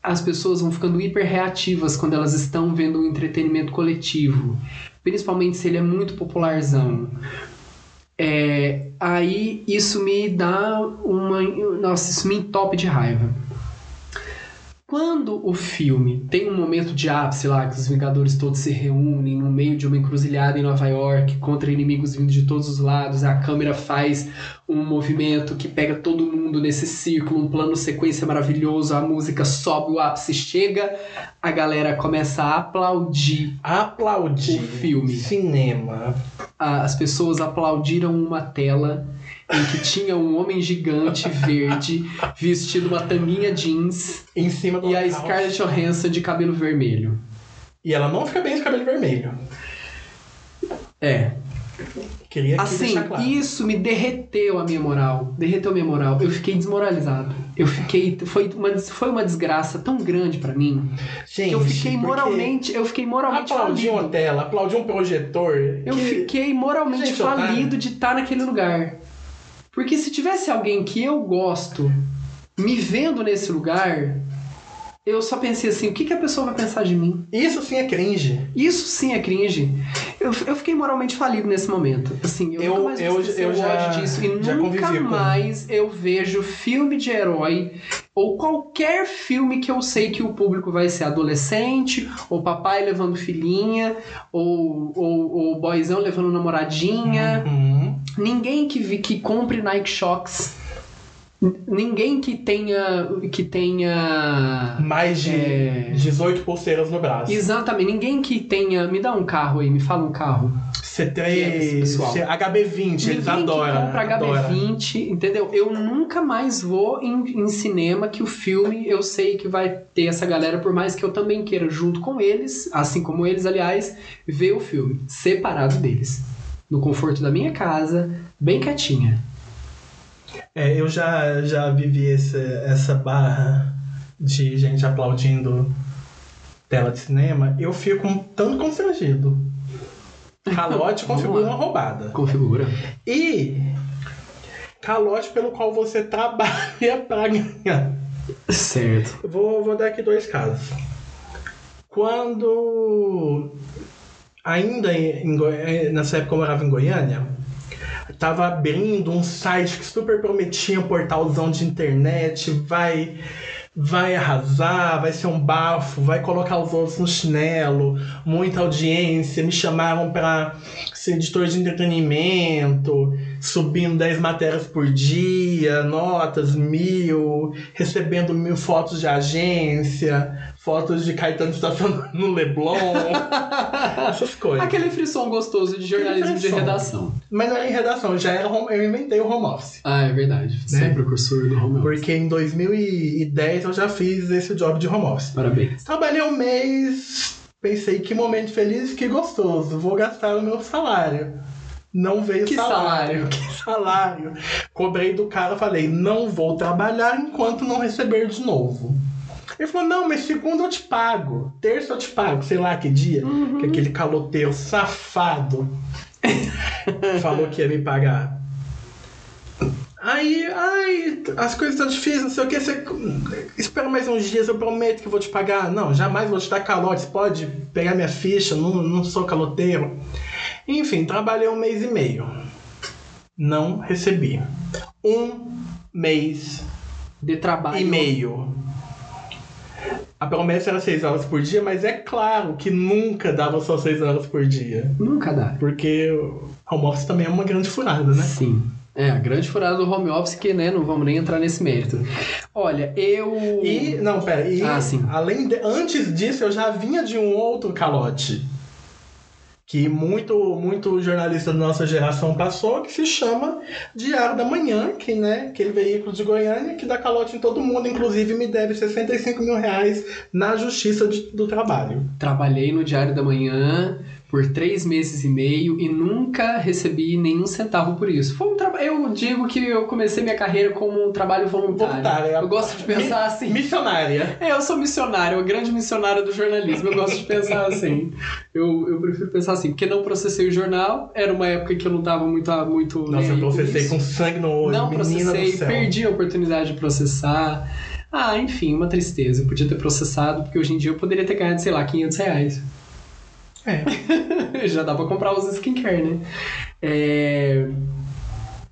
As pessoas vão ficando hiper reativas quando elas estão vendo um entretenimento coletivo, principalmente se ele é muito popularzão. É, aí isso me dá uma. Nossa, isso me entope de raiva. Quando o filme tem um momento de ápice lá, que os Vingadores todos se reúnem no meio de uma encruzilhada em Nova York contra inimigos vindo de todos os lados, a câmera faz um movimento que pega todo mundo nesse círculo, um plano sequência maravilhoso, a música sobe, o ápice chega, a galera começa a aplaudir Aplaudir. O filme. Cinema. as pessoas aplaudiram uma tela em que tinha um homem gigante verde vestido uma tanguinha jeans Em cima do e a. Scarlett Johansson de cabelo vermelho. E ela não fica bem de cabelo vermelho. É. Queria Assim, claro. isso me derreteu a minha moral. Derreteu a minha moral. Eu fiquei desmoralizado. Eu fiquei. Foi uma, foi uma desgraça tão grande pra mim. Gente, eu fiquei moralmente. Eu fiquei moralmente Aplaudir falido. uma tela, aplaudir um projetor. Eu que- fiquei moralmente Gente, otário. falido de estar naquele lugar. Porque se tivesse alguém que eu gosto me vendo nesse lugar, eu só pensei assim: o que, que a pessoa vai pensar de mim? Isso sim é cringe. Isso sim é cringe. Eu, eu fiquei moralmente falido nesse momento. Assim, eu, Eu- nunca mais eu- eu já- disso. E já nunca convivi com- mais eu vejo filme de herói ou qualquer filme que eu sei que o público vai ser adolescente, ou papai levando filhinha, ou, ou, ou boyzão levando namoradinha. Uhum. Ninguém que, que compre Nike Shox. N- Ninguém que tenha. que tenha. Mais de É. 18 pulseiras no braço. Exatamente, ninguém que tenha. Me dá um carro aí, me fala um carro. C3, Que é esse pessoal? C- HB20, eles Ninguém adoram. que compra adoram. HB20, entendeu? Eu nunca mais vou em, em cinema que o filme eu sei que vai ter essa galera, por mais que eu também queira, junto com eles, assim como eles, aliás, ver o filme separado deles. No conforto da minha casa, bem quietinha. É, eu já, já vivi esse, essa barra de gente aplaudindo tela de cinema. Eu fico um tanto constrangido. Calote configura uma roubada. Configura. E calote pelo qual você trabalha pra ganhar. Certo. Vou, vou dar aqui dois casos. Quando ainda em Goi- nessa época eu morava em Goiânia, tava abrindo um site que super prometia um portalzão de internet, vai vai arrasar, vai ser um bafo, vai colocar os outros no chinelo, muita audiência, me chamaram para ser editor de entretenimento, subindo 10 matérias por dia, notas mil, recebendo mil fotos de agência, fotos de Caetano estacionando no Leblon, essas coisas. Aquele frisson gostoso de jornalismo de redação. Mas não era em redação, já era home, eu inventei o home office. Ah, é verdade. Você é Né? precursor do home office. Porque em 2010 eu já fiz esse job de home office. Parabéns. Trabalhei um mês, pensei que momento feliz, que gostoso, vou gastar o meu salário. Não veio Que salário. Que salário. Cobrei do cara, falei, não vou trabalhar enquanto não receber de novo. Ele falou, não, mas segunda eu te pago. Terça eu te pago, sei lá que dia. Que aquele caloteiro safado falou que ia me pagar. Aí, ai, as coisas estão difíceis, não sei o que. Você espera mais uns dias, eu prometo que vou te pagar. Não, jamais vou te dar calote. Você pode pegar minha ficha, não, não sou caloteiro. Enfim, trabalhei um mês e meio. Não recebi. Um mês De trabalho. e meio. A promessa era seis horas por dia, mas é claro que nunca dava só seis horas por dia. Nunca dá. Porque home office também é uma grande furada, né? Sim. É, a grande furada do home office que, né, não vamos nem entrar nesse mérito. Olha, eu... E, não, pera, e Ah, sim. além de, antes disso eu já vinha de um outro calote que muito muito jornalista da nossa geração passou, que se chama Diário da Manhã, que, né, aquele veículo de Goiânia que dá calote em todo mundo, inclusive me deve 65 mil reais na Justiça de- do Trabalho. Trabalhei no Diário da Manhã por três meses e meio e nunca recebi nenhum centavo por isso. Foi um trabalho. Eu digo que eu comecei minha carreira como um trabalho voluntário. É. Eu gosto de pensar assim. Missionária. É, eu sou missionário, uma grande missionária do jornalismo. Eu gosto de pensar assim. Eu, eu prefiro pensar assim, porque não processei o jornal. Era uma época que eu não tava muito. muito Nossa, eu processei com sangue no olho, Não processei, perdi a oportunidade de processar. Ah, enfim, uma tristeza. Eu podia ter processado, porque hoje em dia eu poderia ter ganhado, sei lá, 500 reais. É. Já dá pra comprar os skincare, né? É...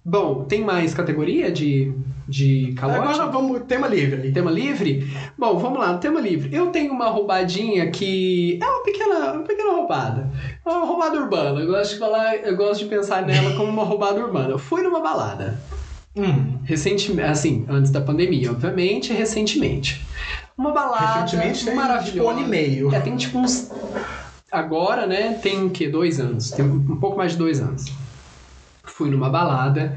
Bom, tem mais categoria de, de calote? Agora vamos, tema livre. Tema livre? Bom, vamos lá, tema livre. Eu tenho uma roubadinha que é uma pequena, uma pequena roubada. É uma roubada urbana. Eu gosto de falar, eu gosto de pensar nela como uma roubada urbana. Eu fui numa balada. Hum. Recentemente, assim, antes da pandemia, obviamente, recentemente. Uma balada Recentemente tem, maravilhosa. tipo, um ano e meio. É, tem tipo uns. Agora, né, tem o quê? Dois anos. Tem um pouco mais de dois anos. Fui numa balada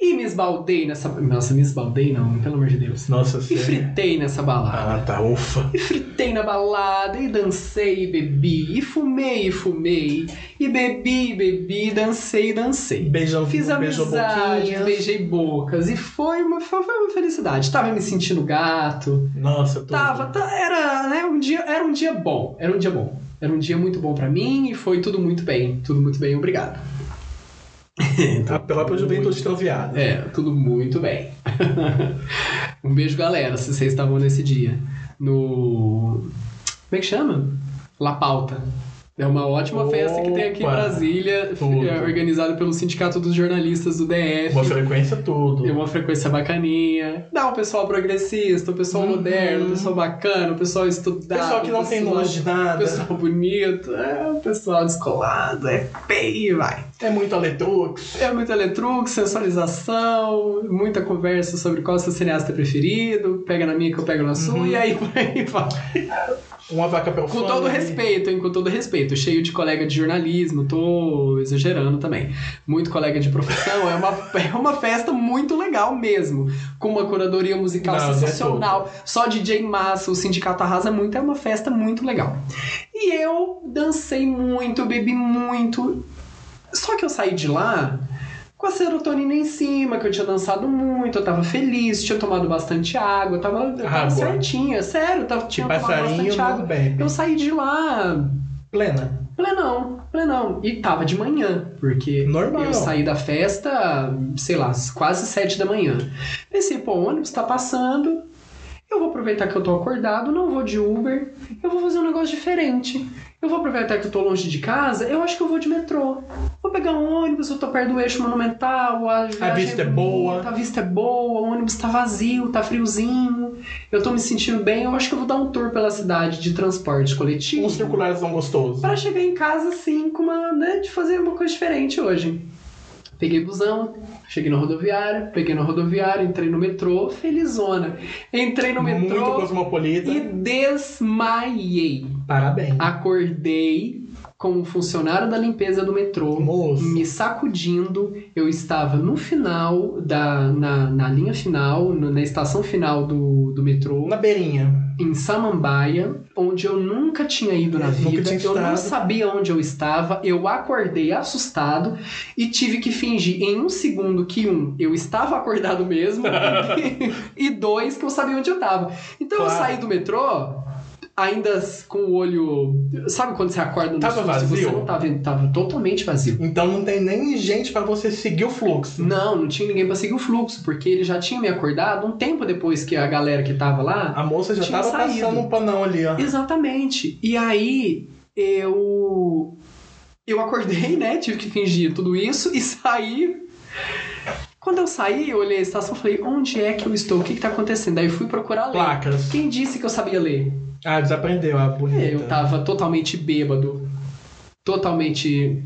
e me esbaldei nessa. Nossa, me esbaldei não, pelo amor de Deus. Nossa, E você... fritei nessa balada. Ah, tá, ufa. E fritei na balada, e dancei, e bebi, e fumei, e fumei, e bebi, e bebi, e dancei, e dancei. Beijão, Fiz amizade, beijei bocas, e foi uma, foi uma felicidade. Tava me sentindo gato, Nossa, tudo. tava, tá- era, né, um dia, era um dia bom, era um dia bom. Era um dia muito bom pra mim, e foi tudo muito bem, tudo muito bem, obrigado. A própria juventude transviada. É, tudo muito bem. um beijo, galera, se vocês estavam nesse dia. No. Como é que chama? La Pauta. É uma ótima festa que tem aqui em Opa, Brasília, tudo. é, organizada pelo Sindicato dos Jornalistas do DF. Boa frequência, tudo. Tem uma frequência bacaninha. Dá um pessoal progressista, um pessoal Uhum. moderno, um pessoal bacana, um pessoal estudado. Pessoal que não um tem pessoal- nojo de nada. Pessoal bonito, é um pessoal descolado, é feio, vai. É muito Aletrux. É muito eletrux, sensualização, muita conversa sobre qual é o seu cineasta preferido, pega na minha que eu pego na sua, Uhum. e aí por aí vai. Uma vaca Com todo respeito, hein? Com todo respeito. Cheio de colega de jornalismo, tô exagerando também. Muito colega de profissão. É uma, é uma festa muito legal mesmo. Com uma curadoria musical Não, sensacional. Só DJ massa, o sindicato arrasa muito. É uma festa muito legal. E eu dancei muito, bebi muito. Só que eu saí de lá com a serotonina em cima, que eu tinha dançado muito, eu tava feliz, tinha tomado bastante água, eu tava, eu tava Água. certinha, sério, tava, tinha tomado bastante água. bebe. Eu saí de lá Plena. plenão, plenão. E tava de manhã, porque Normal. eu saí da festa, sei lá, quase sete da manhã. Pensei, pô, o ônibus tá passando, eu vou aproveitar que eu tô acordado, não vou de Uber, eu vou fazer um negócio diferente. Eu vou aproveitar que eu tô longe de casa, eu acho que eu vou de metrô. Pegar um ônibus, eu tô perto do eixo monumental, a, viagem vista é bonita, boa. A vista é boa, o ônibus tá vazio, tá friozinho. Eu tô me sentindo bem, eu acho que eu vou dar um tour pela cidade de transporte coletivo. Um circularzão gostoso. Pra chegar em casa assim, com uma, né, de fazer uma coisa diferente hoje. Peguei busão, cheguei na rodoviária, peguei na rodoviária, entrei no metrô, felizona. Entrei no Muito metrô cosmopolita. e desmaiei. Parabéns. Acordei como funcionário da limpeza do metrô, Moço. me sacudindo. Eu estava no final, da, na, na linha final, na estação final do, do metrô Na beirinha. em Samambaia, onde eu nunca tinha ido na Eu nunca vida. Eu não sabia onde eu estava. Eu acordei assustado e tive que fingir em um segundo que um, eu estava acordado mesmo e dois, que eu sabia onde eu estava. Então eu Claro. saí do metrô ainda com o olho, sabe quando você acorda no Tava susto e você vazio? não tava, tava totalmente vazio. Então não tem nem gente pra você seguir o fluxo. Não, não tinha ninguém pra seguir o fluxo, porque ele já tinha me acordado um tempo depois que a galera que tava lá A moça já tava saído. passando um panão ali, ó. Exatamente. E aí eu eu acordei, né? Tive que fingir tudo isso e saí. Quando eu saí, eu olhei a estação e falei, onde é que eu estou? O que, que tá acontecendo? Aí eu fui procurar ler. Placas. Quem disse que eu sabia ler? Ah, desaprendeu a bonita. É, eu tava totalmente bêbado. Totalmente.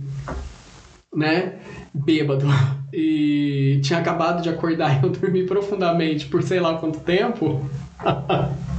né? Bêbado. E tinha acabado de acordar e eu dormi profundamente por sei lá quanto tempo.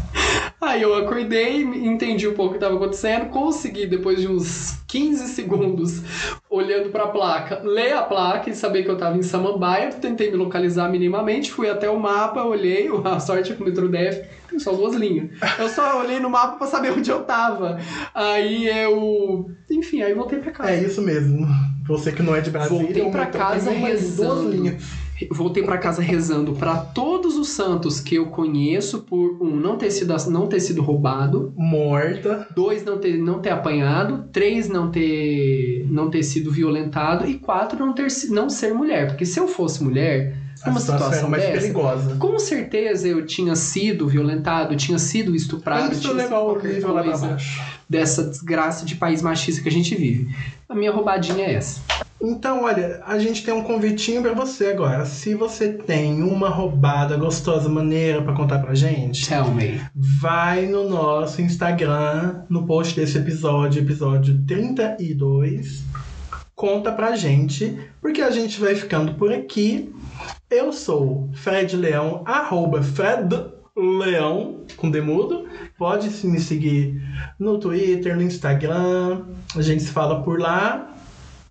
Aí eu acordei, entendi um pouco o que estava acontecendo, consegui, depois de uns 15 segundos, olhando para a placa, ler a placa e saber que eu estava em Samambaia. Tentei me localizar minimamente, fui até o mapa, olhei, a sorte é que o metrô DF tem só duas linhas. Eu só olhei no mapa para saber onde eu tava. Aí eu. Enfim, aí voltei para casa. É isso mesmo. Você que não é de Brasília. Voltei metrô casa tem rezando. duas linhas. Voltei pra casa rezando pra todos os santos que eu conheço por um não ter sido não ter sido roubado, Morta. dois não ter não ter apanhado, três não ter não ter sido violentado. E quatro não ter não ser mulher, porque se eu fosse mulher, A numa situação era situação mais dessa, perigosa. com certeza eu tinha sido violentado, tinha sido estuprado, tinha sido qualquer nível lá pra baixo. dessa desgraça de país machista que a gente vive. A minha roubadinha é essa. Então, olha, a gente tem um convitinho pra você agora. Se você tem uma roubada gostosa, maneira pra contar pra gente, Tell me. vai no nosso Instagram, no post desse episódio, episódio 32. Conta pra gente, porque a gente vai ficando por aqui. Eu sou Fred Leão, arroba Fred Leão, com demudo. Pode me seguir no Twitter, no Instagram. A gente se fala por lá.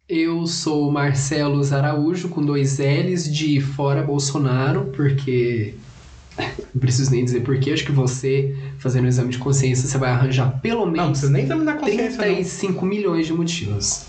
Eu sou Marcelo Araújo, com dois L's de fora Bolsonaro, porque. Não preciso nem dizer porquê, acho que você, fazendo o exame de consciência, você vai arranjar pelo Não, não menos precisa nem examinar consciência, não. 35 milhões de motivos.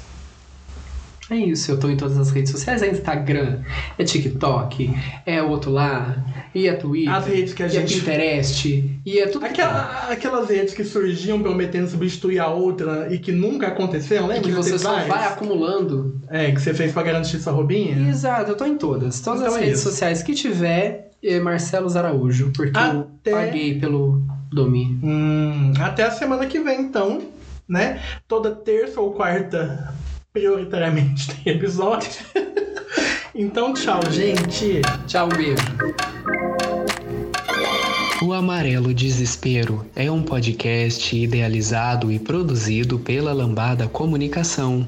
É isso, eu tô em todas as redes sociais, é Instagram, é TikTok, é o outro lá, e é Twitter, As redes que a e gente- é Pinterest, e é tudo que. Aquela, aquelas redes que surgiam prometendo substituir a outra e que nunca aconteceram, E lembra? que Já você só vai acumulando É, que você fez pra garantir sua roubinha? Exato, eu tô em todas. Todas Então as é redes isso. sociais que tiver, é Marcelo Araújo, porque Até- eu paguei pelo domínio. Hum, até a semana que vem, então. né? Toda terça ou quarta, prioritariamente, tem episódio. então, tchau, gente. Tchau, beijo. O Amarelo Desespero é um podcast idealizado e produzido pela Lambada Comunicação.